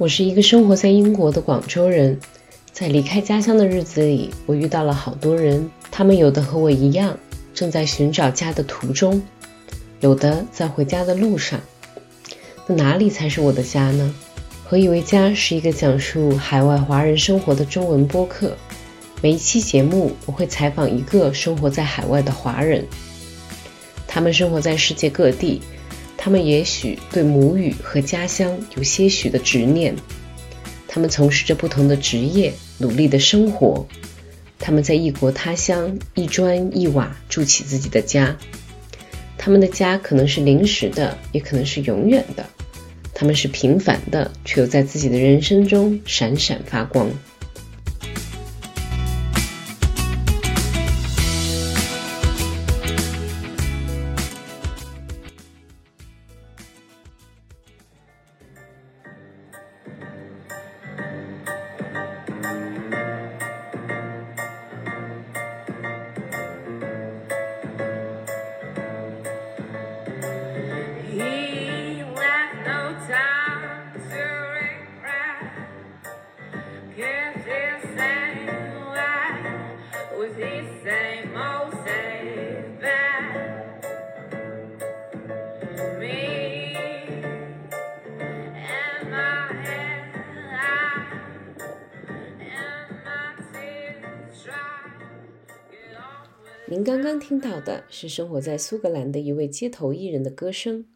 我是一个生活在英国的广州人，在离开家乡的日子里，我遇到了好多人，他们有的和我一样，正在寻找家的途中，有的在回家的路上。那哪里才是我的家呢？何以为家是一个讲述海外华人生活的中文播客。每一期节目，我会采访一个生活在海外的华人，他们生活在世界各地。他们也许对母语和家乡有些许的执念，他们从事着不同的职业，努力的生活。他们在异国他乡一砖一瓦筑起自己的家，他们的家可能是临时的，也可能是永远的。他们是平凡的，却又在自己的人生中闪闪发光。您刚刚听到的是生活在苏格兰的一位街头艺人的歌声，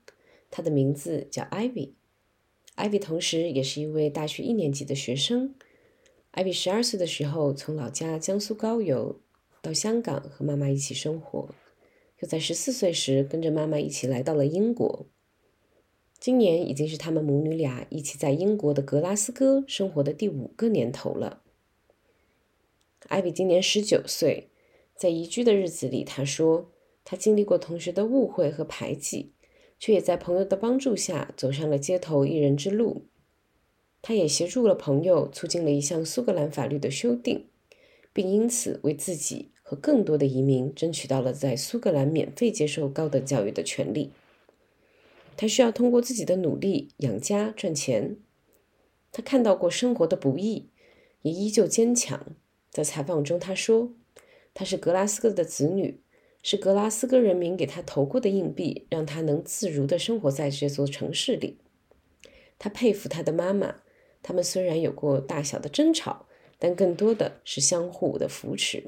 他的名字叫 Ivy。Ivy 同时也是一位大学一年级的学生。Ivy 十二岁的时候从老家江苏高邮到香港和妈妈一起生活，又在十四岁时跟着妈妈一起来到了英国。今年已经是他们母女俩一起在英国的格拉斯哥生活的第五个年头了。艾比今年十九岁。在移居的日子里，他说他经历过同学的误会和排挤，却也在朋友的帮助下走上了街头艺人之路。他也协助了朋友促进了一项苏格兰法律的修订，并因此为自己和更多的移民争取到了在苏格兰免费接受高等教育的权利。他需要通过自己的努力养家赚钱。他看到过生活的不易，也依旧坚强。在采访中，他说。他是格拉斯哥的子女，是格拉斯哥人民给他投过的硬币，让他能自如地生活在这座城市里。他佩服他的妈妈，他们虽然有过大小的争吵，但更多的是相互的扶持。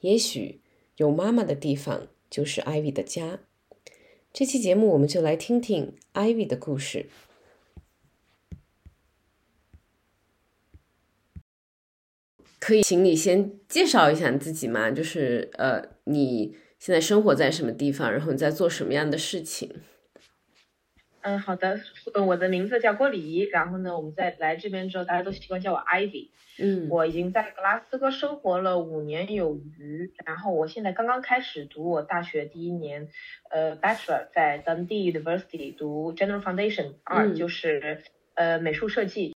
也许有妈妈的地方就是艾薇的家。这期节目我们就来听听艾薇的故事。可以，请你先介绍一下你自己吗？就是呃，你现在生活在什么地方，然后你在做什么样的事情？嗯，好的，嗯，我的名字叫郭礼仪，然后呢，我们在来这边之后，大家都习惯叫我 Ivy。嗯，我已经在格拉斯哥生活了五年有余，然后我现在刚刚开始读我大学第一年，呃，Bachelor 在 Dundee University 读 General Foundation 二，就是呃美术设计。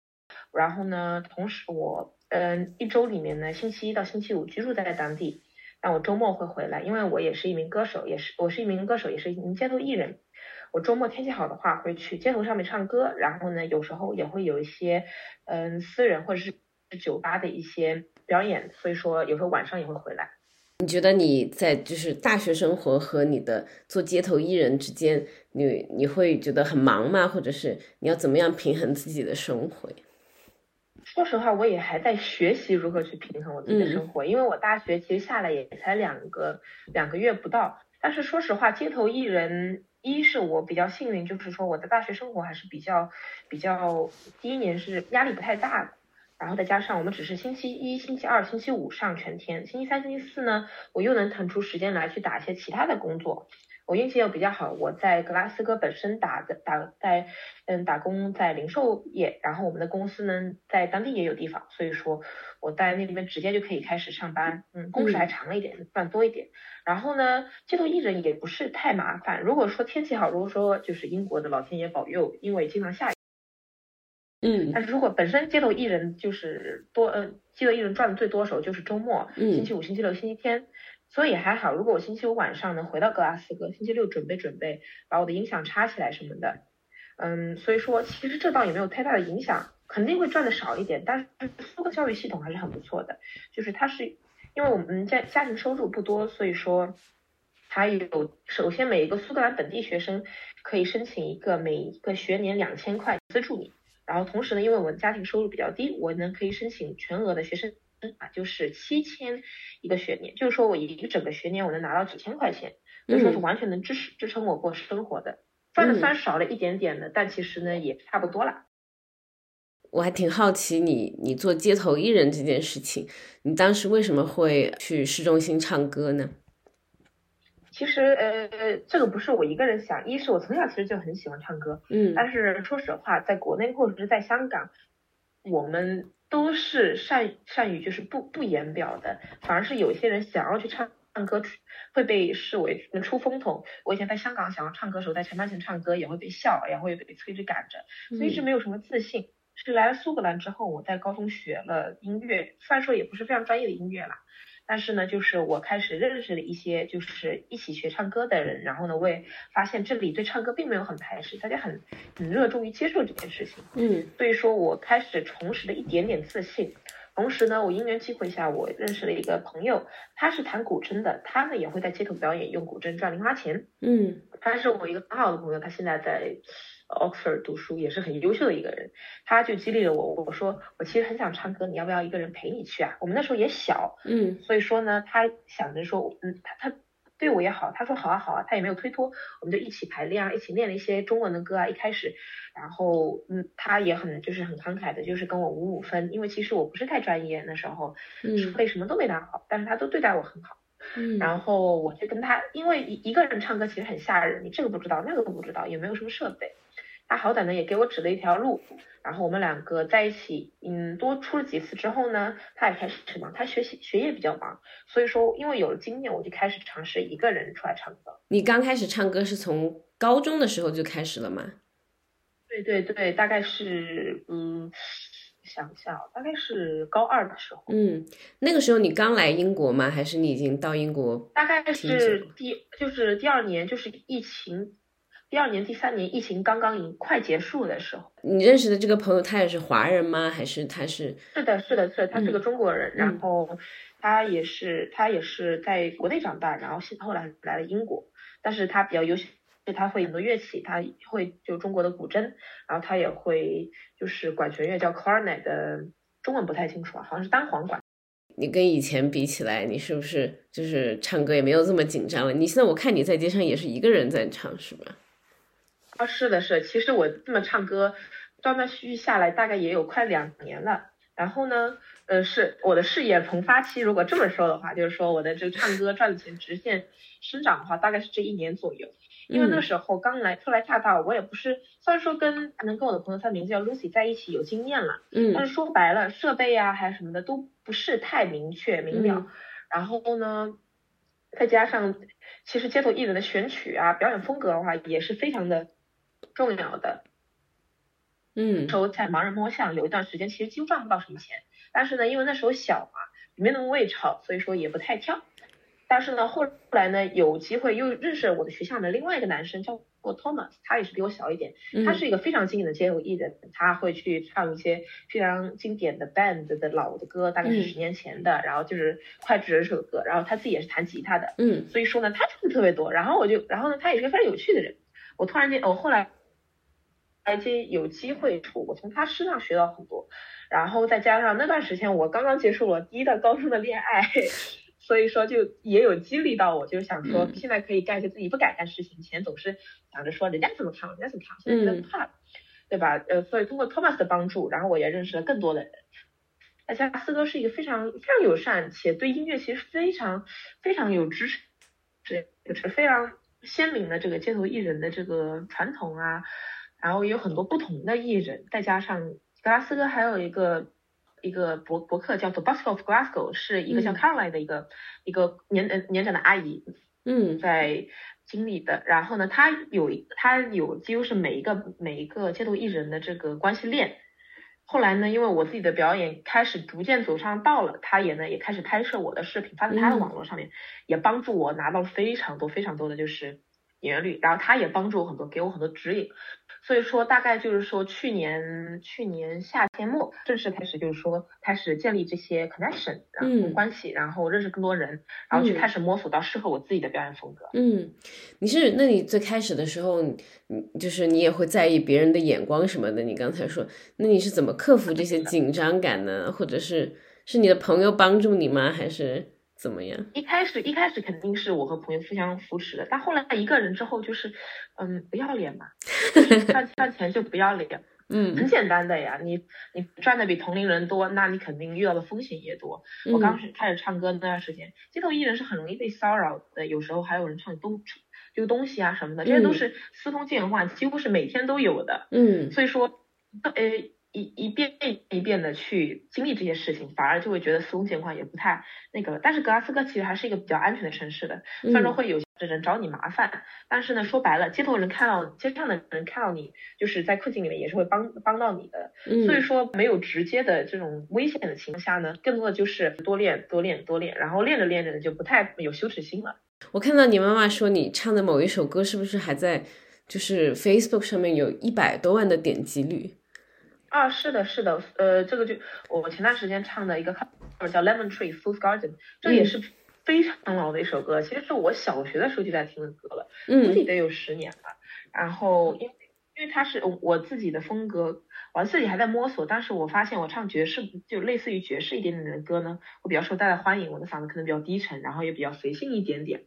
然后呢，同时我。嗯，一周里面呢，星期一到星期五居住在当地，但我周末会回来，因为我也是一名歌手，也是我是一名歌手，也是一名街头艺人。我周末天气好的话，会去街头上面唱歌，然后呢，有时候也会有一些嗯私人或者是酒吧的一些表演，所以说有时候晚上也会回来。你觉得你在就是大学生活和你的做街头艺人之间，你你会觉得很忙吗？或者是你要怎么样平衡自己的生活？说实话，我也还在学习如何去平衡我自己的生活，因为我大学其实下来也才两个两个月不到。但是说实话，街头艺人，一是我比较幸运，就是说我的大学生活还是比较比较，第一年是压力不太大的。然后再加上我们只是星期一、星期二、星期五上全天，星期三、星期四呢，我又能腾出时间来去打一些其他的工作。我运气又比较好，我在格拉斯哥本身打的打在嗯打工在零售业，然后我们的公司呢在当地也有地方，所以说我在那里面直接就可以开始上班，嗯，工时还长了一点，赚多一点。然后呢，街头艺人也不是太麻烦，如果说天气好，如果说就是英国的老天爷保佑，因为经常下雨，嗯，但是如果本身街头艺人就是多，嗯，街头艺人赚的最多时候就是周末，星期五、星期六、星期天。所以还好，如果我星期五晚上能回到格拉斯哥，星期六准备准备把我的音响插起来什么的，嗯，所以说其实这倒也没有太大的影响，肯定会赚的少一点，但是苏格教育系统还是很不错的，就是它是因为我们家家庭收入不多，所以说它有首先每一个苏格兰本地学生可以申请一个每一个学年两千块资助你，然后同时呢，因为我们家庭收入比较低，我呢可以申请全额的学生啊，就是七千一个学年，就是说我一个整个学年我能拿到几千块钱，所以说是完全能支持支撑我过生活的。赚的虽然少了一点点的，但其实呢也差不多了。我还挺好奇你你做街头艺人这件事情，你当时为什么会去市中心唱歌呢？其实呃，这个不是我一个人想，一是我从小其实就很喜欢唱歌，嗯，但是说实话，在国内或者是在香港，我们都是善善于就是不不言表的，反而是有些人想要去唱。唱歌会被视为能出风头。我以前在香港想要唱歌的时候，在裁判前唱歌也会被笑，也会被催着赶着，所以一直没有什么自信。是来了苏格兰之后，我在高中学了音乐，虽然说也不是非常专业的音乐啦，但是呢，就是我开始认识了一些就是一起学唱歌的人，然后呢，我也发现这里对唱歌并没有很排斥，大家很很热衷于接受这件事情。嗯，所以说我开始重拾了一点点自信。同时呢，我因缘机会下，我认识了一个朋友，他是弹古筝的，他呢也会在街头表演，用古筝赚零花钱。嗯，他是我一个很好的朋友，他现在在 Oxford 读书，也是很优秀的一个人。他就激励了我，我说我其实很想唱歌，你要不要一个人陪你去啊？我们那时候也小，嗯，所以说呢，他想着说，嗯，他他。对我也好，他说好啊好啊，他也没有推脱，我们就一起排练啊，一起练了一些中文的歌啊。一开始，然后嗯，他也很就是很慷慨的，就是跟我五五分，因为其实我不是太专业那时候，嗯，为什么都没打好，但是他都对待我很好，嗯，然后我就跟他，因为一一个人唱歌其实很吓人，你这个不知道，那个不知道，也没有什么设备。他好歹呢也给我指了一条路，然后我们两个在一起，嗯，多出了几次之后呢，他也开始忙，他学习学业比较忙，所以说因为有了经验，我就开始尝试一个人出来唱歌。你刚开始唱歌是从高中的时候就开始了吗？对对对，大概是，嗯，想一下，大概是高二的时候。嗯，那个时候你刚来英国吗？还是你已经到英国？大概是第就是第二年，就是疫情。第二年、第三年疫情刚刚已快结束的时候，你认识的这个朋友他也是华人吗？还是他是？是的，是的，是，他是个中国人，然后他也是他也是在国内长大，然后现后来来了英国，但是他比较优秀，就他会很多乐器，他会就中国的古筝，然后他也会就是管弦乐叫 clarinet 的，中文不太清楚啊，好像是单簧管。你跟以前比起来，你是不是就是唱歌也没有这么紧张了？你现在我看你在街上也是一个人在唱，是吧？啊，是的，是。其实我这么唱歌，断断续续下来，大概也有快两年了。然后呢，呃，是我的事业从发期，如果这么说的话，就是说我的这个唱歌赚的钱直线生长的话，大概是这一年左右。因为那时候刚来初来乍到，我也不是，虽然说跟能跟我的朋友，他名字叫 Lucy 在一起有经验了，嗯，但是说白了，设备啊还是什么的都不是太明确明了。然后呢，再加上其实街头艺人的选曲啊、表演风格的话，也是非常的。重要的，嗯，时候在盲人摸象有一段时间，其实几乎赚不到什么钱。但是呢，因为那时候小嘛，没那么会炒，所以说也不太跳。但是呢，后来呢，有机会又认识了我的学校的另外一个男生，叫过 Thomas，他也是比我小一点，他是一个非常经典的街头艺人，他会去唱一些非常经典的 band 的老的歌，大概是十年前的，然后就是脍炙人口的歌，然后他自己也是弹吉他的，嗯，所以说呢，他唱的特别多。然后我就，然后呢，他也是个非常有趣的人。我突然间，我后来，而且有机会处，我从他身上学到很多，然后再加上那段时间我刚刚结束了第一段高中的恋爱，所以说就也有激励到我，就想说现在可以干一些自己不敢干事情，以前总是想着说人家怎么唱，人家怎么看，现在觉得怕了，对吧？呃，所以通过 Thomas 的帮助，然后我也认识了更多的人。而且四哥是一个非常非常友善，且对音乐其实非常非常有支持，这是非常。鲜明的这个街头艺人的这个传统啊，然后也有很多不同的艺人，再加上格拉斯哥还有一个一个博博客叫做 b u s k of Glasgow，是一个叫 Caroline 的一个一个年呃年长的阿姨，嗯，在经历的。然后呢，她有她有几乎是每一个每一个街头艺人的这个关系链。后来呢，因为我自己的表演开始逐渐走上道了，他也呢也开始拍摄我的视频发在他的网络上面，也帮助我拿到了非常多非常多的就是演员率，然后他也帮助我很多，给我很多指引。所以说，大概就是说，去年去年夏天末正式开始，就是说开始建立这些 connection，然后关系，然后认识更多人，然后去开始摸索到适合我自己的表演风格。嗯，你是那你最开始的时候，你就是你也会在意别人的眼光什么的。你刚才说，那你是怎么克服这些紧张感呢？或者是是你的朋友帮助你吗？还是？怎么样？一开始一开始肯定是我和朋友互相扶持的，但后来一个人之后就是，嗯，不要脸嘛，赚赚钱就不要脸，嗯，很简单的呀，你你赚的比同龄人多，那你肯定遇到的风险也多。我刚始开始唱歌那段时间，街头艺人是很容易被骚扰的，有时候还有人唱东丢东西啊什么的，这些都是司空见惯，几乎是每天都有的。嗯，所以说，呃。一一遍一遍的去经历这些事情，反而就会觉得司空见惯，也不太那个。但是格拉斯哥其实还是一个比较安全的城市的，虽然说会有人找你麻烦，但是呢，说白了，街头人看到街上的人看到你就是在困境里面，也是会帮帮到你的。所以说没有直接的这种危险的情况下呢，更多的就是多练多练多练，然后练着练着呢就不太有羞耻心了。我看到你妈妈说你唱的某一首歌是不是还在就是 Facebook 上面有一百多万的点击率？啊，是的，是的，呃，这个就我前段时间唱的一个叫 Lemon Tree Fool's Garden，这也是非常老的一首歌，其实是我小学的时候就在听的歌了，估计得有十年了。然后因为因为它是我自己的风格，我自己还在摸索，但是我发现我唱爵士就类似于爵士一点点的歌呢，我比较受大家欢迎，我的嗓子可能比较低沉，然后也比较随性一点点。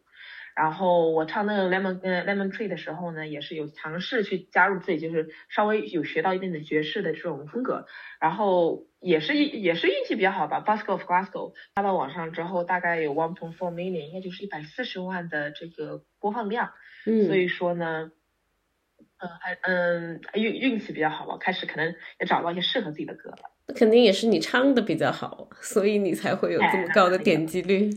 然后我唱那个 lemon 跟 lemon tree 的时候呢，也是有尝试去加入自己，就是稍微有学到一定的爵士的这种风格。然后也是也是运气比较好吧，Basco of Glasgow 发到网上之后，大概有 one point four million，应该就是一百四十万的这个播放量。嗯，所以说呢，嗯，还嗯运运气比较好吧，开始可能也找到一些适合自己的歌了。那肯定也是你唱的比较好，所以你才会有这么高的点击率。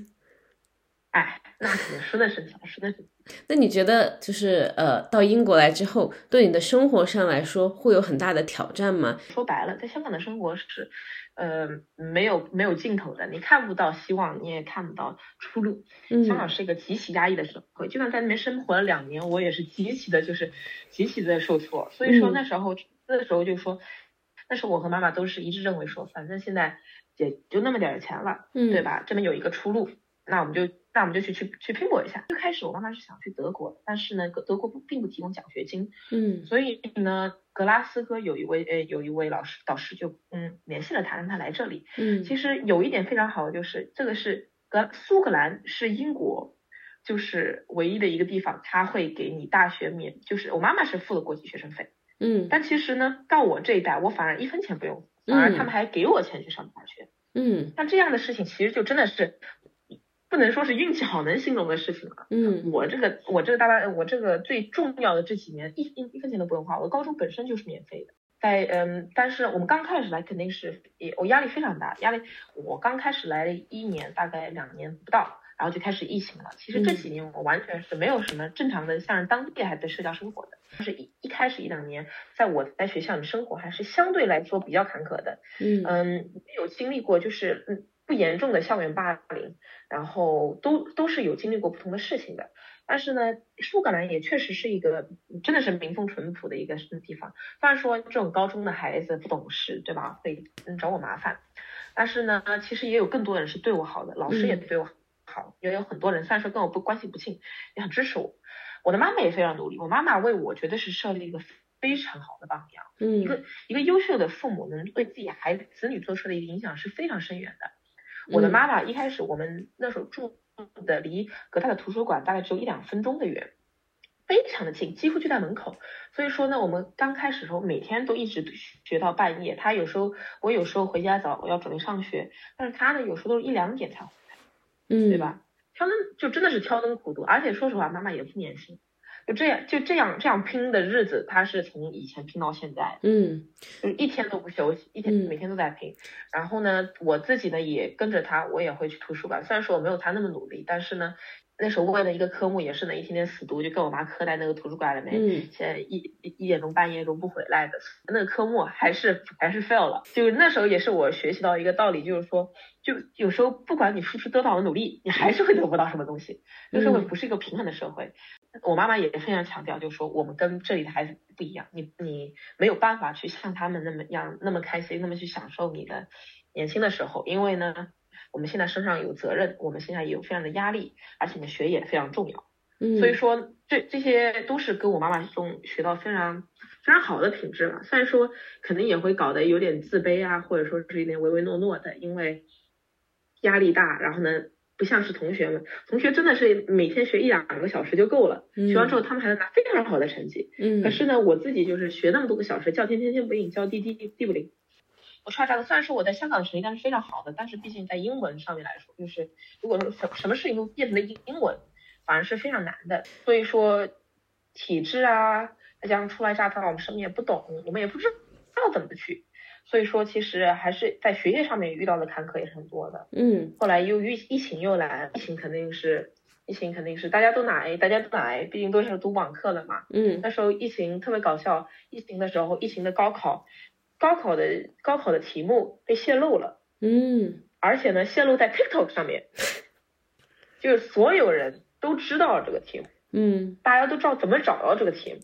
哎。那肯定，说的是说的是。那你觉得，就是呃，到英国来之后，对你的生活上来说，会有很大的挑战吗？说白了，在香港的生活是，呃，没有没有尽头的，你看不到希望，你也看不到出路。香港是一个极其压抑的社会，就算在那边生活了两年，我也是极其的，就是极其的受挫。所以说那时候，那时候就说，那时候我和妈妈都是一致认为说，反正现在也就那么点钱了，对吧？这边有一个出路，那我们就。那我们就去去去拼搏一下。最开始我妈妈是想去德国，但是呢，德国不并不提供奖学金，嗯，所以呢，格拉斯哥有一位呃有一位老师导师就嗯联系了他，让他来这里。嗯，其实有一点非常好的就是这个是格苏格兰是英国就是唯一的一个地方，他会给你大学免，就是我妈妈是付了国际学生费，嗯，但其实呢，到我这一代，我反而一分钱不用，反而他们还给我钱去上大学，嗯，像这样的事情其实就真的是。不能说是运气好能形容的事情了。嗯，我这个我这个大概我这个最重要的这几年一一一分钱都不用花，我的高中本身就是免费的。在嗯，但是我们刚开始来肯定是也我压力非常大，压力我刚开始来一年大概两年不到，然后就开始疫情了。其实这几年我完全是没有什么正常的像当地还的社交生活的，就是一一开始一两年在我在学校里生活还是相对来说比较坎坷的。嗯嗯，有经历过就是嗯。不严重的校园霸凌，然后都都是有经历过不同的事情的。但是呢，苏格兰也确实是一个真的是民风淳朴的一个地方。虽然说这种高中的孩子不懂事，对吧？会找我麻烦，但是呢，其实也有更多人是对我好的，老师也对我好，也有很多人虽然说跟我不关系不近，也很支持我。我的妈妈也非常努力，我妈妈为我绝对是设立一个非常好的榜样。嗯，一个一个优秀的父母能对自己孩子子女做出的一个影响是非常深远的。我的妈妈一开始，我们那时候住的离格大的图书馆大概只有一两分钟的远，非常的近，几乎就在门口。所以说呢，我们刚开始的时候每天都一直学到半夜。她有时候，我有时候回家早，我要准备上学，但是她呢，有时候都是一两点才回来，嗯，对吧？挑灯就真的是挑灯苦读，而且说实话，妈妈也不年轻。就这样，就这样，这样拼的日子，他是从以前拼到现在，嗯，就是一天都不休息，一天每天都在拼。然后呢，我自己呢也跟着他，我也会去图书馆。虽然说我没有他那么努力，但是呢。那时候为了一个科目也是呢，一天天死读，就跟我妈磕在那个图书馆里面，现在一一点钟半夜都不回来的。那个科目还是还是 fail 了。就那时候也是我学习到一个道理，就是说，就有时候不管你付出多少的努力，你还是会得不到什么东西。这个社会不是一个平衡的社会。我妈妈也非常强调，就说我们跟这里的孩子不一样，你你没有办法去像他们那么样那么开心，那么去享受你的年轻的时候，因为呢，我们现在身上有责任，我们现在也有非常的压力，而且呢，学业非常重要。嗯，所以说这这些都是跟我妈妈中学到非常非常好的品质了。虽然说可能也会搞得有点自卑啊，或者说是有点唯唯诺诺的，因为压力大，然后呢。不像是同学们，同学真的是每天学一两个小时就够了，学完之后他们还能拿非常好的成绩。嗯，可是呢，我自己就是学那么多个小时，叫天天天不应，叫地地地不灵。我差这个，虽然说我在香港的成绩单是非常好的，但是毕竟在英文上面来说，就是如果说什什么事情都变成了英英文，反而是非常难的。所以说体制啊，再加上初来乍到，我们什么也不懂，我们也不知道怎么去。所以说，其实还是在学业上面遇到的坎坷也是很多的。嗯，后来又疫疫情又来，疫情肯定是疫情肯定是大家都拿 A，大家都拿 A，毕竟都是读网课了嘛。嗯，那时候疫情特别搞笑，疫情的时候，疫情的高考，高考的高考的题目被泄露了。嗯，而且呢，泄露在 TikTok 上面，就是所有人都知道这个题目。嗯，大家都知道怎么找到这个题目。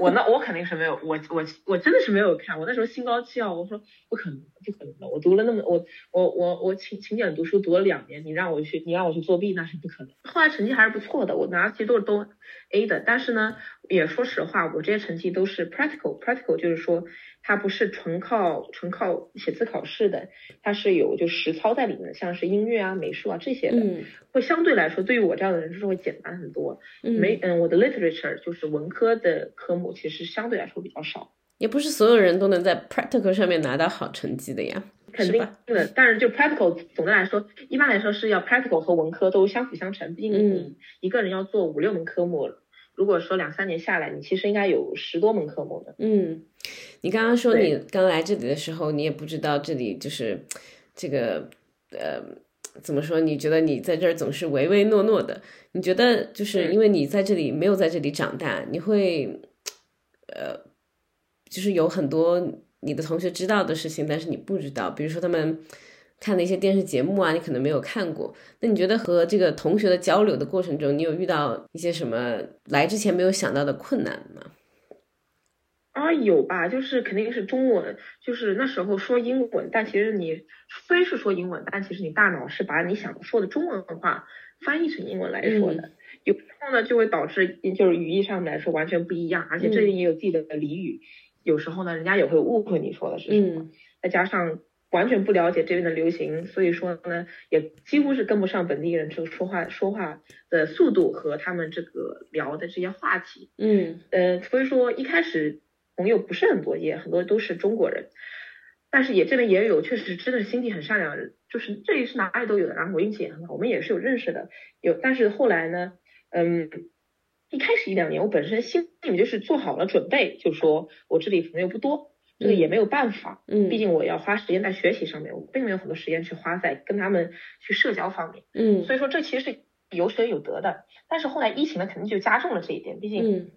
我那我肯定是没有，我我我真的是没有看，我那时候心高气傲，我说不可能，不可能的，我读了那么我我我我勤勤俭读书读了两年，你让我去你让我去作弊那是不可能。后来成绩还是不错的，我拿的其实都是都 A 的，但是呢，也说实话，我这些成绩都是 practical，practical 就是说它不是纯靠纯靠写字考试的，它是有就实操在里面，像是音乐啊、美术啊这些的，会相对来说对于我这样的人就是会简单很多。没嗯，我的 literature 就是文科的科目，其实相对来说比较少。也不是所有人都能在 practical 上面拿到好成绩的呀，肯定的。但是就 practical 总的来说，一般来说是要 practical 和文科都相辅相成。毕竟你一个人要做五六门科目，如果说两三年下来，你其实应该有十多门科目的。嗯，你刚刚说你刚来这里的时候，你也不知道这里就是这个呃怎么说？你觉得你在这儿总是唯唯诺诺的？你觉得就是因为你在这里没有在这里长大，你会呃。就是有很多你的同学知道的事情，但是你不知道，比如说他们看的一些电视节目啊，你可能没有看过。那你觉得和这个同学的交流的过程中，你有遇到一些什么来之前没有想到的困难吗？啊，有吧，就是肯定是中文，就是那时候说英文，但其实你虽是说英文，但其实你大脑是把你想说的中文话翻译成英文来说的，有时候呢就会导致就是语义上来说完全不一样，而且这里也有自己的俚语。有时候呢，人家也会误会你说的是什么，再加上完全不了解这边的流行，所以说呢，也几乎是跟不上本地人这个说话说话的速度和他们这个聊的这些话题。嗯，呃，所以说一开始朋友不是很多，也很多都是中国人，但是也这边也有确实真的心地很善良人，就是这里是哪里都有的。然后我运气也很好，我们也是有认识的，有，但是后来呢，嗯。一开始一两年，我本身心里面就是做好了准备，就说我这里朋友不多，这个也没有办法，嗯，毕竟我要花时间在学习上面，我并没有很多时间去花在跟他们去社交方面，嗯，所以说这其实是有舍有得的。但是后来疫情呢，肯定就加重了这一点，毕竟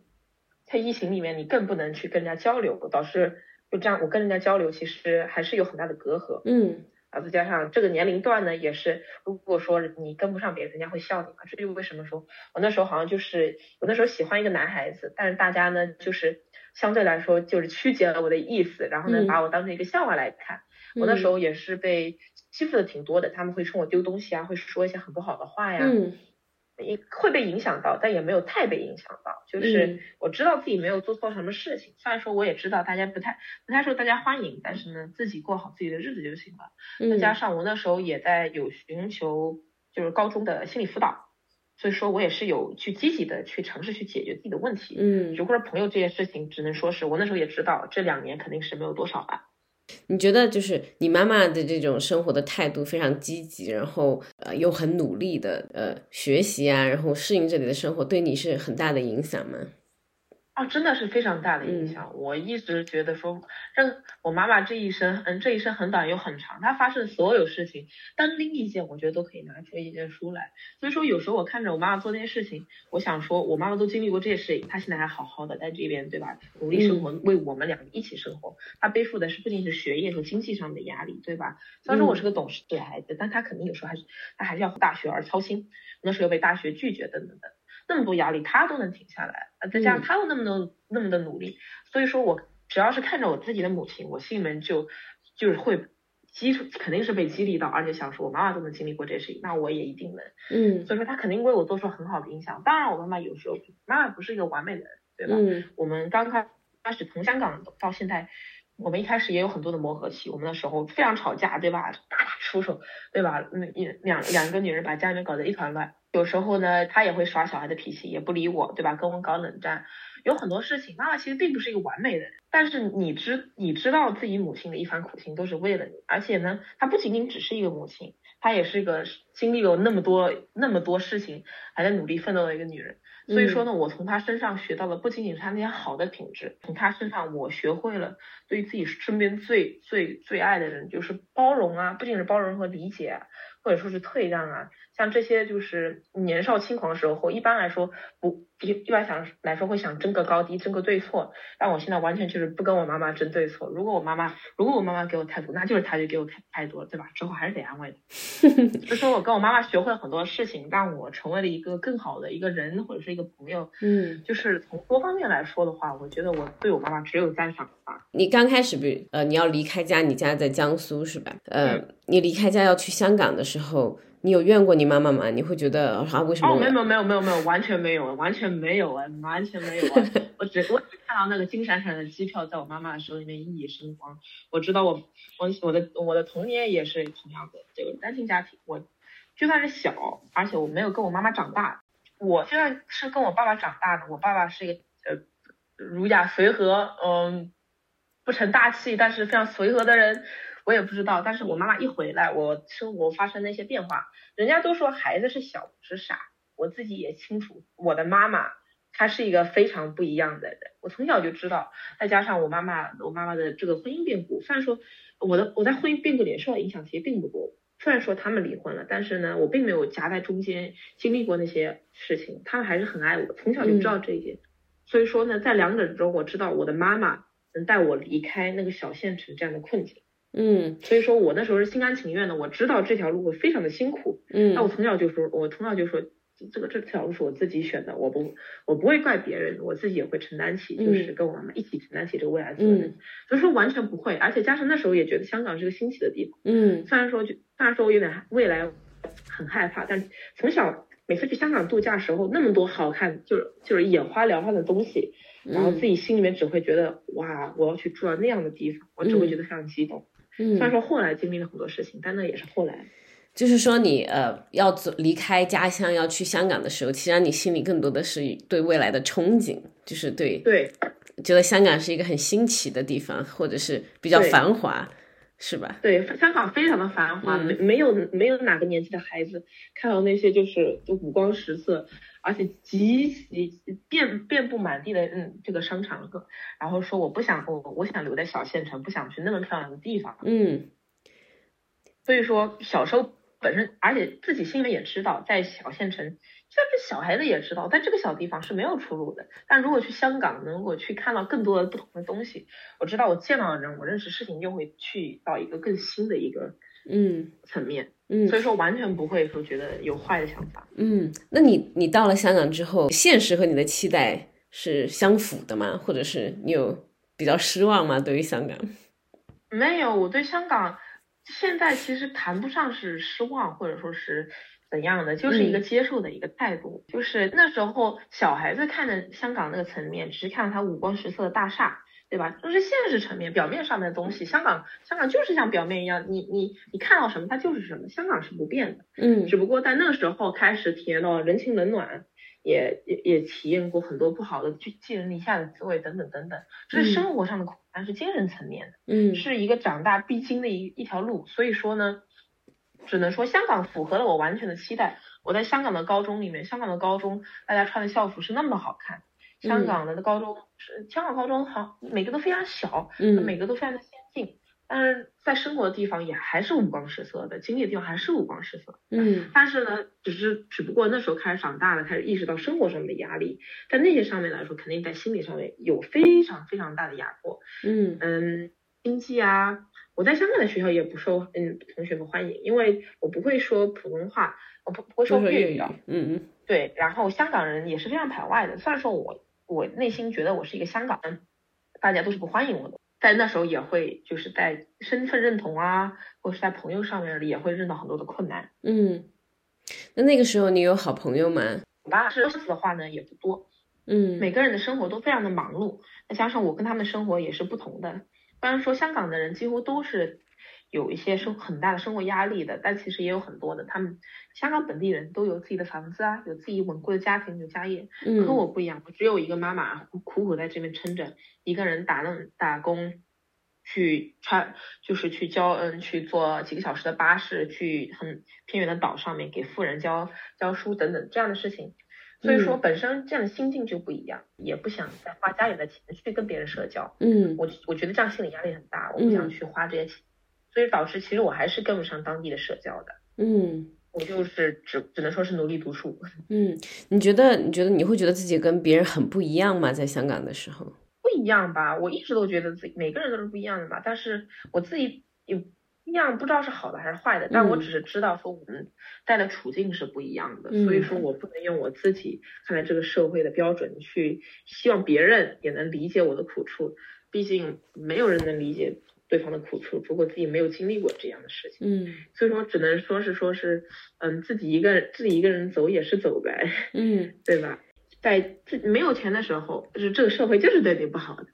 在疫情里面你更不能去跟人家交流，导致就这样我跟人家交流其实还是有很大的隔阂，嗯。啊，再加上这个年龄段呢，也是如果说你跟不上别人，人家会笑你嘛。这就为什么说我那时候好像就是我那时候喜欢一个男孩子，但是大家呢就是相对来说就是曲解了我的意思，然后呢把我当成一个笑话来看。我那时候也是被欺负的挺多的，他们会冲我丢东西啊，会说一些很不好的话呀。也会被影响到，但也没有太被影响到。就是我知道自己没有做错什么事情，虽然说我也知道大家不太不太受大家欢迎，但是呢，自己过好自己的日子就行了。再加上我那时候也在有寻求就是高中的心理辅导，所以说我也是有去积极的去尝试去解决自己的问题。嗯，如果是朋友这件事情，只能说是我那时候也知道，这两年肯定是没有多少吧。你觉得就是你妈妈的这种生活的态度非常积极，然后呃又很努力的呃学习啊，然后适应这里的生活，对你是很大的影响吗？啊，真的是非常大的影响。我一直觉得说，任我妈妈这一生，嗯，这一生很短又很长，她发生的所有事情，单拎一件，我觉得都可以拿出一件书来。所以说，有时候我看着我妈妈做那些事情，我想说，我妈妈都经历过这些事情，她现在还好好的在这边，对吧？努力生活，为我们两个一起生活。她背负的是不仅是学业和经济上的压力，对吧？虽然说我是个懂事的孩子，但她肯定有时候还是，她还是要大学而操心。那时候又被大学拒绝，等等等。那么多压力，他都能停下来，再加上他又那么多那么的努力，所以说我只要是看着我自己的母亲，我心里面就就是会激肯定是被激励到，而且想说我妈妈都能经历过这些事情，那我也一定能。嗯，所以说他肯定为我做出很好的影响。当然，我妈妈有时候妈妈不是一个完美的人，对吧？嗯，我们刚开开始从香港到现在。我们一开始也有很多的磨合期，我们那时候非常吵架，对吧？大打出手，对吧？那一两两个女人把家里面搞得一团乱。有时候呢，她也会耍小孩的脾气，也不理我，对吧？跟我搞冷战。有很多事情，妈妈其实并不是一个完美的人，但是你知你知道自己母亲的一番苦心都是为了你，而且呢，她不仅仅只是一个母亲，她也是一个经历了那么多那么多事情还在努力奋斗的一个女人。所以说呢，我从他身上学到了不仅仅是他那些好的品质，从他身上我学会了对自己身边最最最爱的人就是包容啊，不仅是包容和理解，或者说是退让啊。像这些就是年少轻狂的时候，一般来说不一一般想来说会想争个高低，争个对错。但我现在完全就是不跟我妈妈争对错。如果我妈妈如果我妈妈给我态度，那就是她就给我太太多了，对吧？之后还是得安慰的。就说我跟我妈妈学会了很多事情，让我成为了一个更好的一个人，或者是一个朋友。嗯，就是从多方面来说的话，我觉得我对我妈妈只有赞赏吧。你刚开始比呃你要离开家，你家在江苏是吧？呃，你离开家要去香港的时候。你有怨过你妈妈吗？你会觉得啊，为什么？哦，没有没有没有没有，完全没有，完全没有啊，完全没有啊！我只我只看到那个金闪闪的机票在我妈妈的手里面熠熠生光。我知道我我我的我的童年也是同样的这个单亲家庭。我就算是小，而且我没有跟我妈妈长大。我现在是跟我爸爸长大的。我爸爸是一个呃儒雅随和，嗯，不成大器，但是非常随和的人。我也不知道，但是我妈妈一回来，我生活发生了一些变化。人家都说孩子是小不是傻，我自己也清楚，我的妈妈她是一个非常不一样的人。我从小就知道，再加上我妈妈，我妈妈的这个婚姻变故，虽然说我的我在婚姻变故里受到影响其实并不多。虽然说他们离婚了，但是呢，我并没有夹在中间经历过那些事情，他们还是很爱我，从小就知道这一点。所以说呢，在两者之中，我知道我的妈妈能带我离开那个小县城这样的困境。嗯，所以说我那时候是心甘情愿的，我知道这条路会非常的辛苦，嗯，那我从小就说，我从小就说，这个这条路是我自己选的，我不我不会怪别人，我自己也会承担起，就是跟我妈妈一起承担起这个未来责任，所以说完全不会，而且加上那时候也觉得香港是个新奇的地方，嗯，虽然说就虽然说我有点未来很害怕，但从小每次去香港度假时候，那么多好看，就是就是眼花缭乱的东西，然后自己心里面只会觉得哇，我要去住到那样的地方，我只会觉得非常激动。虽然说后来经历了很多事情，但那也是后来。就是说，你呃要走离开家乡要去香港的时候，其实你心里更多的是对未来的憧憬，就是对对，觉得香港是一个很新奇的地方，或者是比较繁华，是吧？对，香港非常的繁华，没没有没有哪个年纪的孩子看到那些就是就五光十色。而且极其遍遍布满地的嗯这个商场，然后说我不想我我想留在小县城，不想去那么漂亮的地方。嗯，所以说小时候本身，而且自己心里面也知道，在小县城，就是小孩子也知道，在这个小地方是没有出路的。但如果去香港，能够去看到更多的不同的东西，我知道我见到的人，我认识事情，就会去到一个更新的一个嗯层面。嗯，所以说完全不会说觉得有坏的想法。嗯，那你你到了香港之后，现实和你的期待是相符的吗？或者是你有比较失望吗？对于香港？没有，我对香港现在其实谈不上是失望，或者说是怎样的，就是一个接受的一个态度。就是那时候小孩子看的香港那个层面，只是看到它五光十色的大厦。对吧？就是现实层面、表面上面的东西。香港，香港就是像表面一样，你你你看到什么，它就是什么。香港是不变的，嗯。只不过在那个时候开始体验到人情冷暖，也也也体验过很多不好的寄寄人篱下的滋味等等等等。这是生活上的苦，难是精神层面的，嗯，是一个长大必经的一一条路。所以说呢，只能说香港符合了我完全的期待。我在香港的高中里面，香港的高中大家穿的校服是那么的好看。香港的高中是香港高中，好每个都非常小，嗯，每个都非常的先进，但是在生活的地方也还是五光十色的，经历的地方还是五光十色，嗯，但是呢，只是只不过那时候开始长大了，开始意识到生活上面的压力，在那些上面来说，肯定在心理上面有非常非常大的压迫，嗯。嗯，经济啊，我在香港的学校也不受嗯同学们欢迎，因为我不会说普通话，我不不会说粤语，嗯嗯。对，然后香港人也是非常排外的。虽然说我我内心觉得我是一个香港人，大家都是不欢迎我的，在那时候也会就是在身份认同啊，或者是在朋友上面也会认到很多的困难。嗯，那那个时候你有好朋友吗？吧，是的话呢也不多。嗯，每个人的生活都非常的忙碌，再加上我跟他们的生活也是不同的。当然说香港的人几乎都是有一些生很大的生活压力的，但其实也有很多的，他们香港本地人都有自己的房子啊，有自己稳固的家庭，有家业。嗯，跟我不一样，我只有一个妈妈苦苦在这边撑着，一个人打弄打工，去穿就是去教嗯去坐几个小时的巴士，去很偏远的岛上面给富人教教书等等这样的事情。所以说，本身这样的心境就不一样，也不想再花家里的钱去跟别人社交。嗯，我我觉得这样心理压力很大，我不想去花这些钱，所以导致其实我还是跟不上当地的社交的。嗯，我就是只只能说是努力读书。嗯，你觉得你觉得你会觉得自己跟别人很不一样吗？在香港的时候？不一样吧，我一直都觉得自己每个人都是不一样的嘛，但是我自己有。一样不知道是好的还是坏的，但我只是知道说我们在的处境是不一样的，所以说我不能用我自己看待这个社会的标准去希望别人也能理解我的苦处，毕竟没有人能理解对方的苦处，如果自己没有经历过这样的事情，嗯，所以说只能说是说是，嗯，自己一个人自己一个人走也是走呗，嗯，对吧？在自没有钱的时候，就是这个社会就是对你不好的。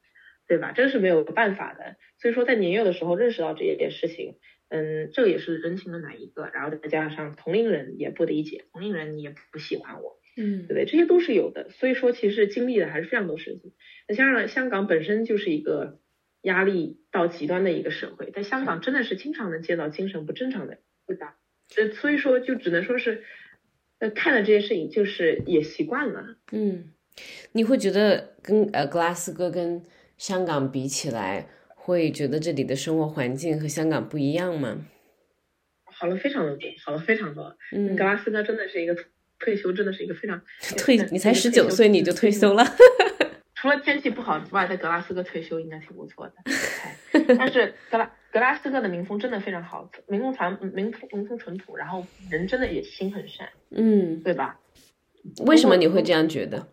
对吧？这是没有办法的。所以说，在年幼的时候认识到这一件事情，嗯，这个也是人情的哪一个？然后再加上同龄人也不理解，同龄人也不喜欢我，嗯，对不对？这些都是有的。所以说，其实经历的还是非常多事情。那加上香港本身就是一个压力到极端的一个社会，在香港真的是经常能见到精神不正常的，对吧？呃，所以说就只能说是，呃，看了这些事情，就是也习惯了。嗯，你会觉得跟呃格拉斯哥跟香港比起来，会觉得这里的生活环境和香港不一样吗？好了非常的多，好了非常多。嗯，格拉斯哥真的是一个退休，真的是一个非常 退。你才十九岁你就退休了？除了天气不好之外，在格拉斯哥退休应该挺不错的。但是格拉格拉斯哥的民风真的非常好，民风传民风民风淳朴，然后人真的也心很善。嗯，对吧？为什么你会这样觉得？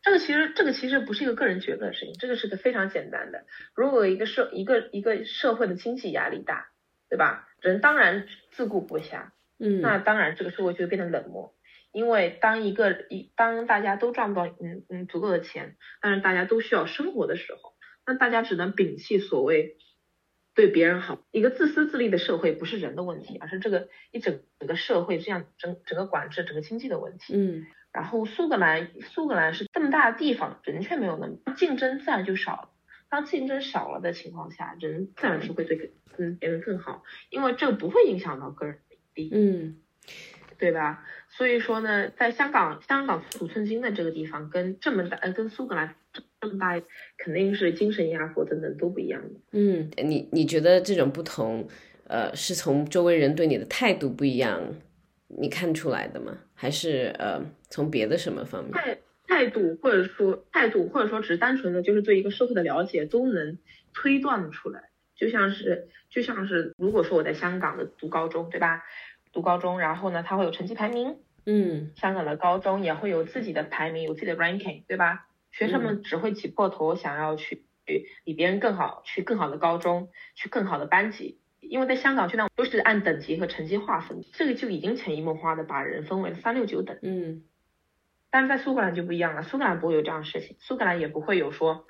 这个其实，这个其实不是一个个人觉得的事情，这个是个非常简单的。如果一个社一个一个社会的经济压力大，对吧？人当然自顾不暇，嗯，那当然这个社会就会变得冷漠。因为当一个一当大家都赚不到嗯嗯足够的钱，但是大家都需要生活的时候，那大家只能摒弃所谓对别人好。一个自私自利的社会不是人的问题，而是这个一整整个社会这样整整个管制整个经济的问题。嗯。然后苏格兰，苏格兰是这么大的地方，人却没有那么竞争，自然就少了。当竞争少了的情况下，人自然是会对嗯别人更好，因为这个不会影响到个人的利益，嗯，对吧？所以说呢，在香港，香港土寸金的这个地方，跟这么大，呃，跟苏格兰这么大，肯定是精神压迫等等都不一样的。嗯，你你觉得这种不同，呃，是从周围人对你的态度不一样？你看出来的吗？还是呃，从别的什么方面？态态度，或者说态度，或者说只是单纯的就是对一个社会的了解，都能推断出来。就像是就像是，如果说我在香港的读高中，对吧？读高中，然后呢，他会有成绩排名，嗯，香港的高中也会有自己的排名，有自己的 ranking，对吧？学生们只会挤破头想要去比别人更好，去更好的高中，去更好的班级。因为在香港，就那都是按等级和成绩划分，这个就已经潜移默化的把人分为了三六九等。嗯，但是在苏格兰就不一样了，苏格兰不会有这样的事情，苏格兰也不会有说，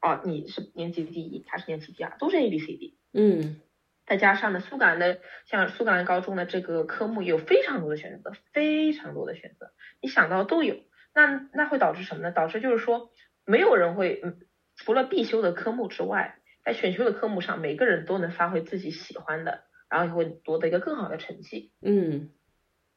哦，你是年级第一，他是年级第二，都是 A B C D。嗯，再加上呢，苏格兰的像苏格兰高中的这个科目有非常多的选择，非常多的选择，你想到都有。那那会导致什么呢？导致就是说，没有人会，嗯，除了必修的科目之外。在选修的科目上，每个人都能发挥自己喜欢的，然后也会夺得一个更好的成绩。嗯，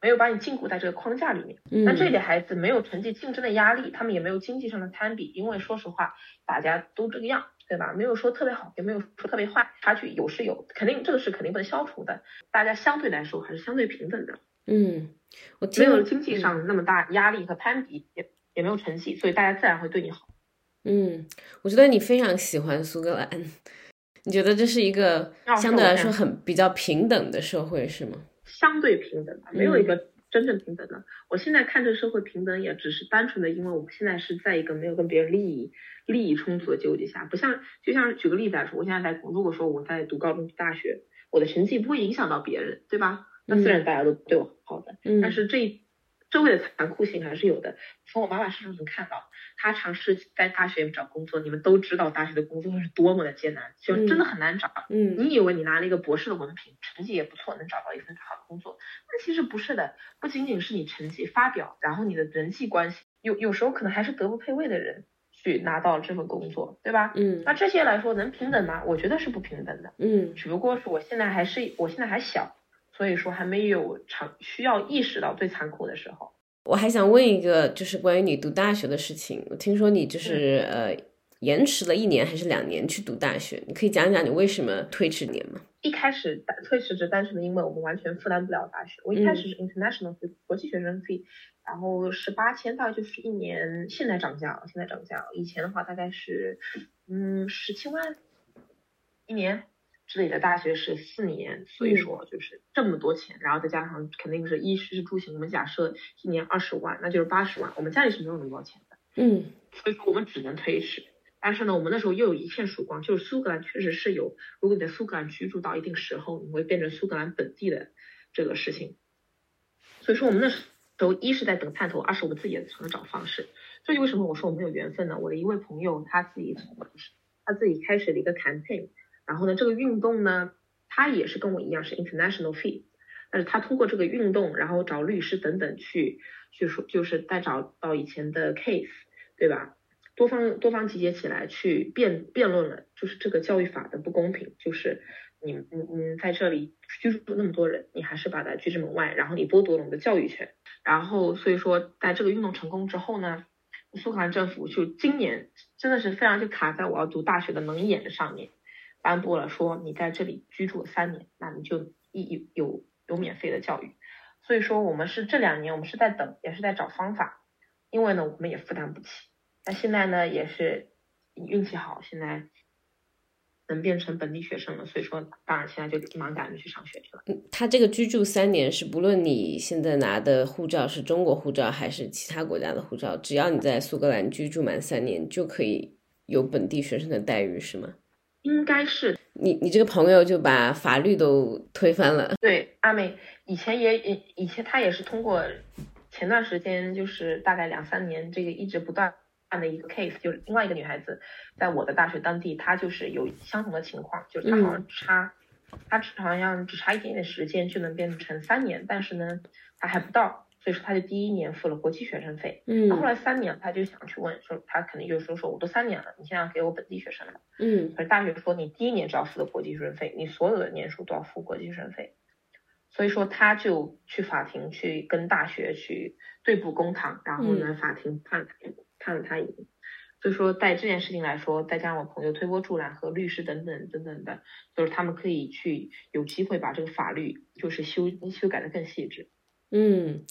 没有把你禁锢在这个框架里面。嗯，那这些孩子没有成绩竞争的压力，他们也没有经济上的攀比，因为说实话，大家都这个样，对吧？没有说特别好，也没有说特别坏，差距有是有，肯定这个是肯定不能消除的。大家相对来说还是相对平等的。嗯，我没有经济上那么大压力和攀比，也也没有成绩，所以大家自然会对你好。嗯，我觉得你非常喜欢苏格兰，你觉得这是一个相对来说很比较平等的社会是吗？相对平等吧，没有一个真正平等的。我现在看这个社会平等，也只是单纯的因为我们现在是在一个没有跟别人利益利益冲突的纠结下，不像就像举个例子来说，我现在在如果说我在读高中、大学，我的成绩不会影响到别人，对吧？那自然大家都对我好的，但是这。社会的残酷性还是有的，从我妈妈身上能看到，她尝试在大学找工作，你们都知道大学的工作是多么的艰难，就真的很难找。嗯，你以为你拿了一个博士的文凭，成绩也不错，能找到一份好的工作，那其实不是的，不仅仅是你成绩发表，然后你的人际关系，有有时候可能还是德不配位的人去拿到这份工作，对吧？嗯，那这些来说能平等吗？我觉得是不平等的。嗯，只不过是我现在还是我现在还小，所以说还没有尝需要意识到最残酷的时候。我还想问一个，就是关于你读大学的事情。我听说你就是呃延迟了一年还是两年去读大学，你可以讲讲你为什么推迟年吗？一开始推迟只单纯的因为我们完全负担不了大学。我一开始是 international 国际学生费，然后是八千，大概就是一年。现在涨价了，现在涨价了。以前的话大概是嗯十七万一年。这里的大学是四年，所以说就是这么多钱，然后再加上肯定是衣食住行。我们假设一年二十万，那就是八十万。我们家里是没有那么多钱的，嗯，所以说我们只能推迟。但是呢，我们那时候又有一片曙光，就是苏格兰确实是有，如果你在苏格兰居住到一定时候，你会变成苏格兰本地的这个事情。所以说我们那时候一是在等探头，二是我们自己也在找方式。所以为什么我说我们有缘分呢？我的一位朋友他自己他自己开始了一个 campaign。然后呢，这个运动呢，他也是跟我一样是 international fee，但是他通过这个运动，然后找律师等等去去说，就是再找到以前的 case，对吧？多方多方集结起来去辩辩论了，就是这个教育法的不公平，就是你你你在这里居住那么多人，你还是把他拒之门外，然后你剥夺了我们的教育权，然后所以说在这个运动成功之后呢，苏格兰政府就今年真的是非常就卡在我要读大学的门眼上面。颁布了说你在这里居住三年，那你就一有有免费的教育。所以说我们是这两年我们是在等，也是在找方法，因为呢我们也负担不起。那现在呢也是运气好，现在能变成本地学生了。所以说当然现在就忙赶着去上学去了。嗯，他这个居住三年是不论你现在拿的护照是中国护照还是其他国家的护照，只要你在苏格兰居住满三年就可以有本地学生的待遇，是吗？应该是你，你这个朋友就把法律都推翻了。对，阿美以前也以以前他也是通过前段时间就是大概两三年这个一直不断的一个 case，就是另外一个女孩子在我的大学当地，她就是有相同的情况，就是她好像差，她好像只差一点点时间就能变成三年，但是呢，她还不到。所以说他就第一年付了国际学生费，嗯，后来三年他就想去问说，他肯定就是说说我都三年了，你现在给我本地学生了，嗯，可是大学说你第一年只要付的国际学生费，你所有的年数都要付国际学生费，所以说他就去法庭去跟大学去对簿公堂，然后呢法庭判判了他赢，所以说在这件事情来说，再加上我朋友推波助澜和律师等等等等的，就是他们可以去有机会把这个法律就是修修改的更细致。嗯，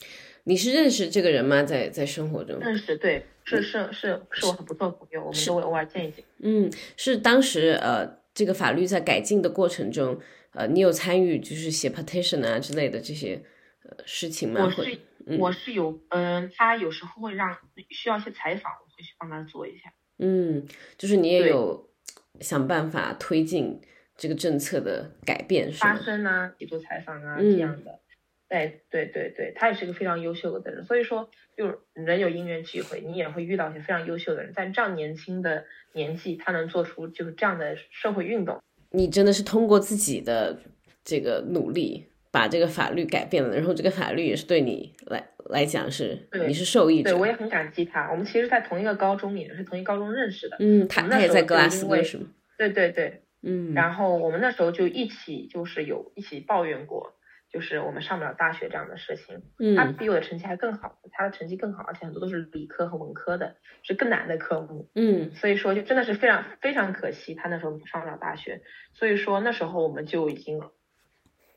你是认识这个人吗？在在生活中认识，对，是是是是我很不错的朋友，我们都会偶尔见一见。嗯，是当时呃，这个法律在改进的过程中，呃，你有参与就是写 petition 啊之类的这些呃事情吗？我是我是有，嗯，他有时候会让需要一些采访，我会去帮他做一下。嗯，就是你也有想办法推进这个政策的改变，是发声啊，去做采访啊这样的。对对对对，他也是一个非常优秀的人，所以说，就是人有因缘聚会，你也会遇到一些非常优秀的人，在这样年轻的年纪，他能做出就是这样的社会运动。你真的是通过自己的这个努力，把这个法律改变了，然后这个法律也是对你来来讲是，你是受益者。对我也很感激他。我们其实，在同一个高中，也是同一高中认识的。嗯，他他也在格拉斯哥是吗？对对对，嗯。然后我们那时候就一起，就是有一起抱怨过。就是我们上不了大学这样的事情，嗯他比我的成绩还更好，他的成绩更好，而且很多都是理科和文科的，是更难的科目。嗯，所以说就真的是非常非常可惜，他那时候上不了大学。所以说那时候我们就已经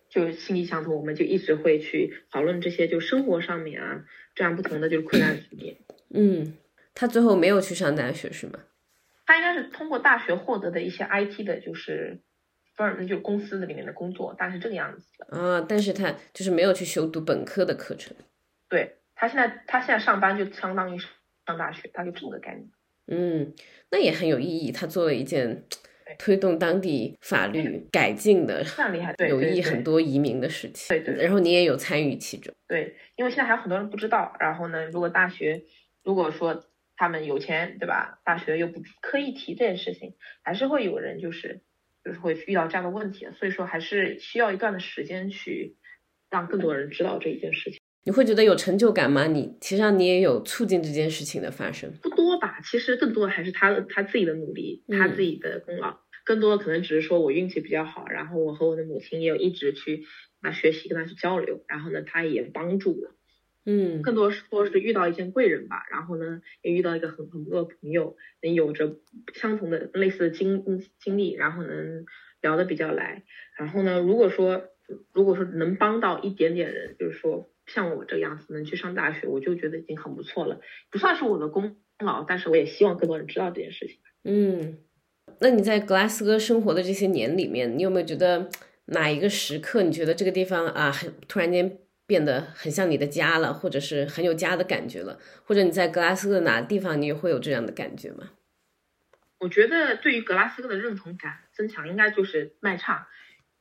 就心意相通，我们就一直会去讨论这些就生活上面啊这样不同的就是困难局面。嗯，他最后没有去上大学是吗？他应该是通过大学获得的一些 IT 的，就是。那就公司的里面的工作，大概是这个样子的。啊，但是他就是没有去修读本科的课程。对他现在他现在上班就相当于上大学，他就这么个概念。嗯，那也很有意义。他做了一件推动当地法律改进的，非常厉害，对有益很多移民的事情。对对。然后你也有参与其中。对，因为现在还有很多人不知道。然后呢，如果大学如果说他们有钱，对吧？大学又不刻意提这件事情，还是会有人就是就是会遇到这样的问题。所以说还是需要一段的时间去让更多人知道这一件事情。你会觉得有成就感吗？你其实上你也有促进这件事情的发生，不多吧？其实更多的还是他他自己的努力，他自己的功劳。更多的可能只是说我运气比较好，然后我和我的母亲也有一直去啊学习，跟他去交流，然后呢，他也帮助我。嗯，更多说是遇到一件贵人吧，然后呢，也遇到一个很很不错的朋友，能有着相同的类似的经经历，然后能聊得比较来。然后呢，如果说如果说能帮到一点点人，就是说。像我这个样子能去上大学，我就觉得已经很不错了，不算是我的功劳，但是我也希望更多人知道这件事情。嗯，那你在格拉斯哥生活的这些年里面，你有没有觉得哪一个时刻，你觉得这个地方啊，很突然间变得很像你的家了，或者是很有家的感觉了？或者你在格拉斯哥哪个地方，你也会有这样的感觉吗？我觉得对于格拉斯哥的认同感增强，应该就是卖唱。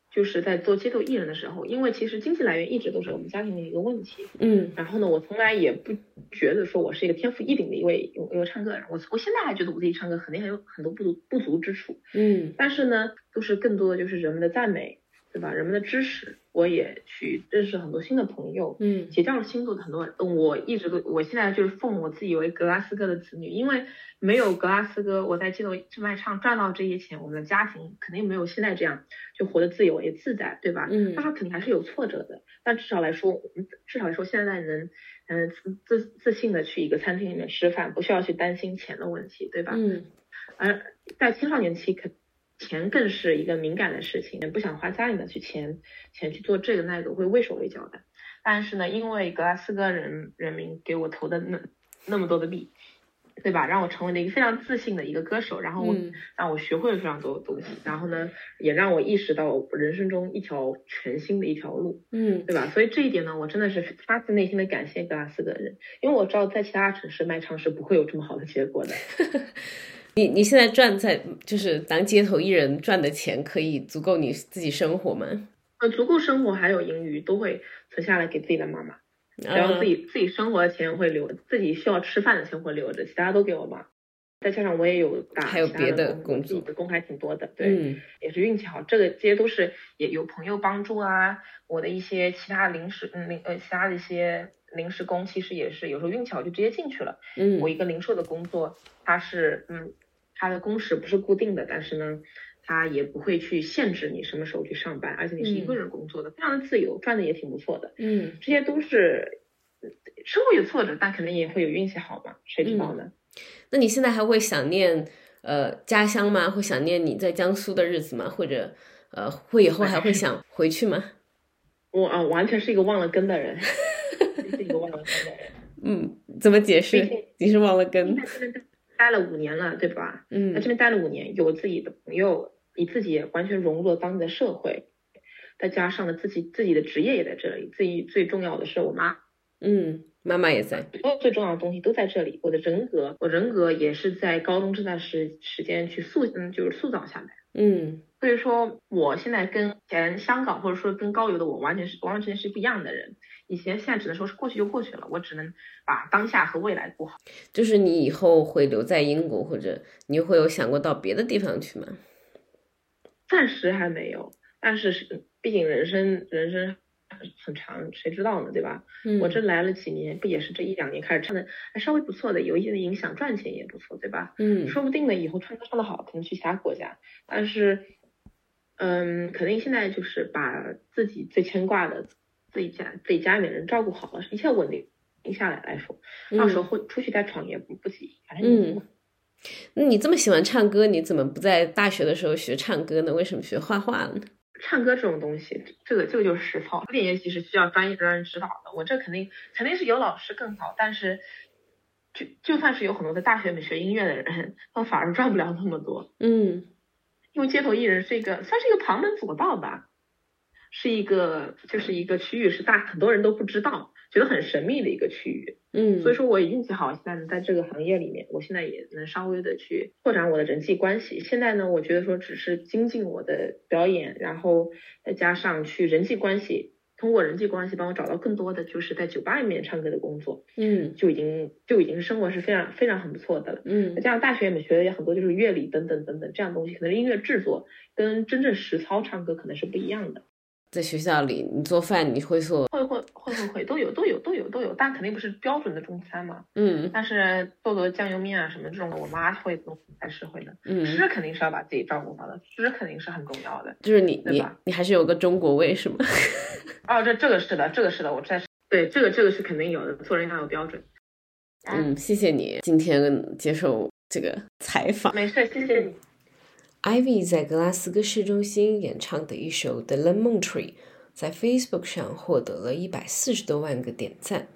就是在做街头艺人的时候，因为其实经济来源一直都是我们家庭的一个问题。嗯，然后呢，我从来也不觉得说我是一个天赋异禀的一位一位唱歌人。我我现在还觉得我自己唱歌肯定还有很多不足不足之处。嗯，但是呢，都是更多的就是人们的赞美。对吧？人们的知识，我也去认识很多新的朋友，嗯，结交了新的很多。我一直都，我现在就是奉我自己为格拉斯哥的子女，因为没有格拉斯哥，我在街头卖唱赚到这些钱，我们的家庭肯定没有现在这样就活得自由也自在，对吧？嗯，他说肯定还是有挫折的，但至少来说，至少来说现在能，嗯，自自信的去一个餐厅里面吃饭，不需要去担心钱的问题，对吧？嗯，而在青少年期可。钱更是一个敏感的事情，不想花家里的去钱钱去做这个那个，会畏手畏脚的。但是呢，因为格拉斯哥人人民给我投的那那么多的币，对吧？让我成为了一个非常自信的一个歌手，然后让我学会了非常多的东西，然后呢，也让我意识到人生中一条全新的一条路，嗯，对吧？所以这一点呢，我真的是发自内心的感谢格拉斯哥人，因为我知道在其他城市卖唱是不会有这么好的结果的。你你现在赚在就是当街头艺人赚的钱，可以足够你自己生活吗？呃，足够生活还有盈余，都会存下来给自己的妈妈。然后自己自己生活的钱会留，自己需要吃饭的钱会留着，其他都给我妈。再加上我也有打还有别的工作，工还挺多的。对，也是运气好。这个这些都是也有朋友帮助啊，我的一些其他临时嗯零呃其他的一些临时工，其实也是有时候运气好就直接进去了。嗯，我一个零售的工作，它是嗯。他的工时不是固定的，但是呢，他也不会去限制你什么时候去上班，而且你是一个人工作的，非常的自由，赚的也挺不错的。嗯，这些都是生活有挫折，但肯定也会有运气好嘛，谁知道呢？那你现在还会想念呃家乡吗？会想念你在江苏的日子吗？或者呃会以后还会想 回去吗？我啊，完全是一个忘了根的人，是一个忘了根的人。嗯，怎么解释？你是忘了根？待了五年了，对吧？嗯，在这边待了五年，有自己的朋友，你自己也完全融入了当地的社会，再加上了自己自己的职业也在这里，自己最重要的是我妈，嗯，妈妈也在，所有最重要的东西都在这里，我的人格，我人格也是在高中这段时时间去塑，嗯，就是塑造下来，嗯，所以说我现在跟前香港或者说跟高邮的我完全是完完全全是不一样的人。以前现在只能说是过去就过去了，我只能把当下和未来过好。就是你以后会留在英国，或者你会有想过到别的地方去吗？暂时还没有，但是是毕竟人生人生很长，谁知道呢，对吧？嗯，我这来了几年，不也是这一两年开始唱的还稍微不错的，有一些的影响，赚钱也不错，对吧？嗯，说不定呢，以后唱歌唱得好，可能去其他国家。但是，嗯，肯定现在就是把自己最牵挂的。自己家自己家里面人照顾好了，一切稳定下来来说，到时候会出去再闯也不不急。嗯，那你这么喜欢唱歌，你怎么不在大学的时候学唱歌呢？为什么学画画了呢？唱歌这种东西，这个这个就是实操，练乐器是需要专业专人指导的。我这肯定肯定是有老师更好，但是就就算是有很多在大学里面学音乐的人，他反而赚不了那么多。嗯，因为街头艺人是一个算是一个旁门左道吧。是一个就是一个区域，是大很多人都不知道，觉得很神秘的一个区域。嗯，所以说我也运气好，现在能在这个行业里面，我现在也能稍微的去拓展我的人际关系。现在呢，我觉得说只是精进我的表演，然后再加上去人际关系。通过人际关系帮我找到更多的就是在酒吧里面唱歌的工作，嗯，就已经就已经生活是非常非常很不错的了，嗯，再加上大学里面学的也很多就是乐理等等等等这样东西，可能音乐制作跟真正实操唱歌可能是不一样的。在学校里，你做饭你会做？会会会会会都有都有都有都有，但肯定不是标准的中餐嘛。嗯，但是做做酱油面啊什么这种，我妈会做，还是会的。嗯，吃肯定是要把自己照顾好的，吃肯定是很重要的。就是你你你还是有个中国味是吗？哦，这这个是的，这个是的，我在对这个这个是肯定有的，做人要有标准。嗯，谢谢你今天接受这个采访。没事，谢谢你。Ivy 在格拉斯哥市中心演唱的一首《The Lemon Tree》在 Facebook 上获得了一百四十多万个点赞。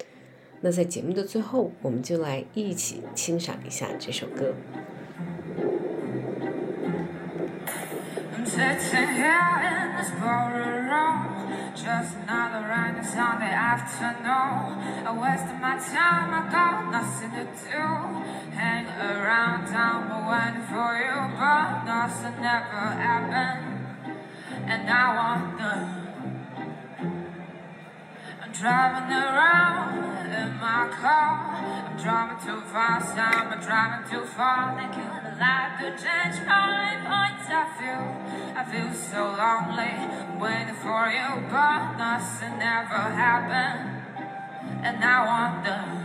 那在节目的最后，我们就来一起欣赏一下这首歌。Just another random Sunday afternoon. I wasted my time, I got nothing to do. Hang around town, but waiting for you, but nothing ever happened. And I wonder. I'm driving around in my car. I'm driving too fast, I'm driving too far. Thinking life could change my points of view. I feel so lonely, waiting for you, but nothing ever happened. And I wonder,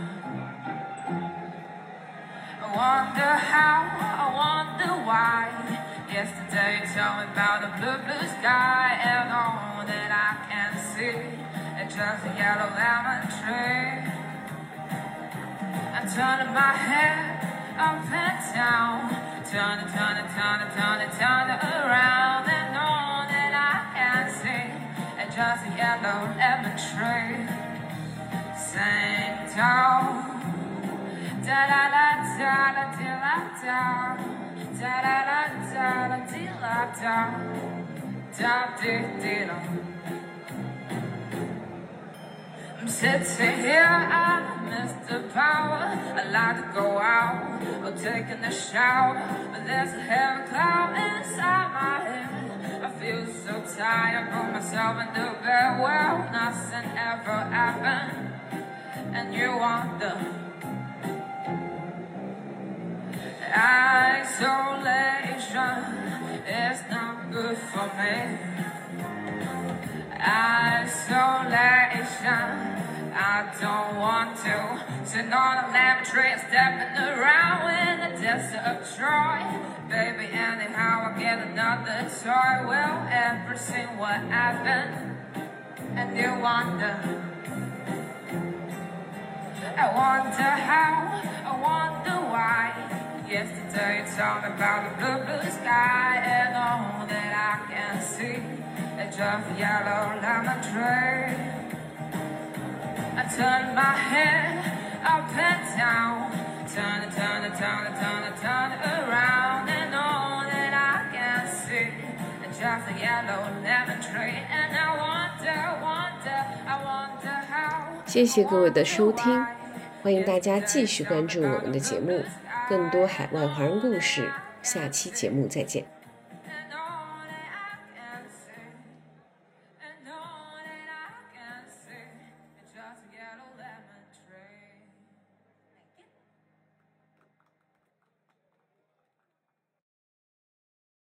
wonder how, I wonder why. Yesterday you told me about the blue, blue sky, and all that I can see is just a yellow lemon tree. I'm turning my head up and down, turn it, turn it, turn it, turn it, turn it around, and all that I can see is just a yellow lemon tree. Sing down, da da da da da da I'm da da da da da da da da da da da da. I'm sitting here, I miss the power. I like to go out or taking a shower, but there's a heavy cloud inside my head. I feel so tired, I put myself do bed. Well, nothing ever happened, and you wonder. Me. Isolation, I don't want to sit on a lemon tree stepping around in the desert of Troy. Baby, anyhow, I get another toy. Will everything what happened? And you wonder. I wonder how, I wonder why. Yesterday you told me about the blue, blue sky and all that I can see. It's just a yellow lemon tree. I turn my head up and down, turn it, turn it, turn it, turn it, turn it around, and all that I can see is just a yellow lemon tree. And I wonder, wonder, I wonder how. 谢谢各位的收听，欢迎大家继续关注我们的节目， 更多海外华人故事，下期节目再见。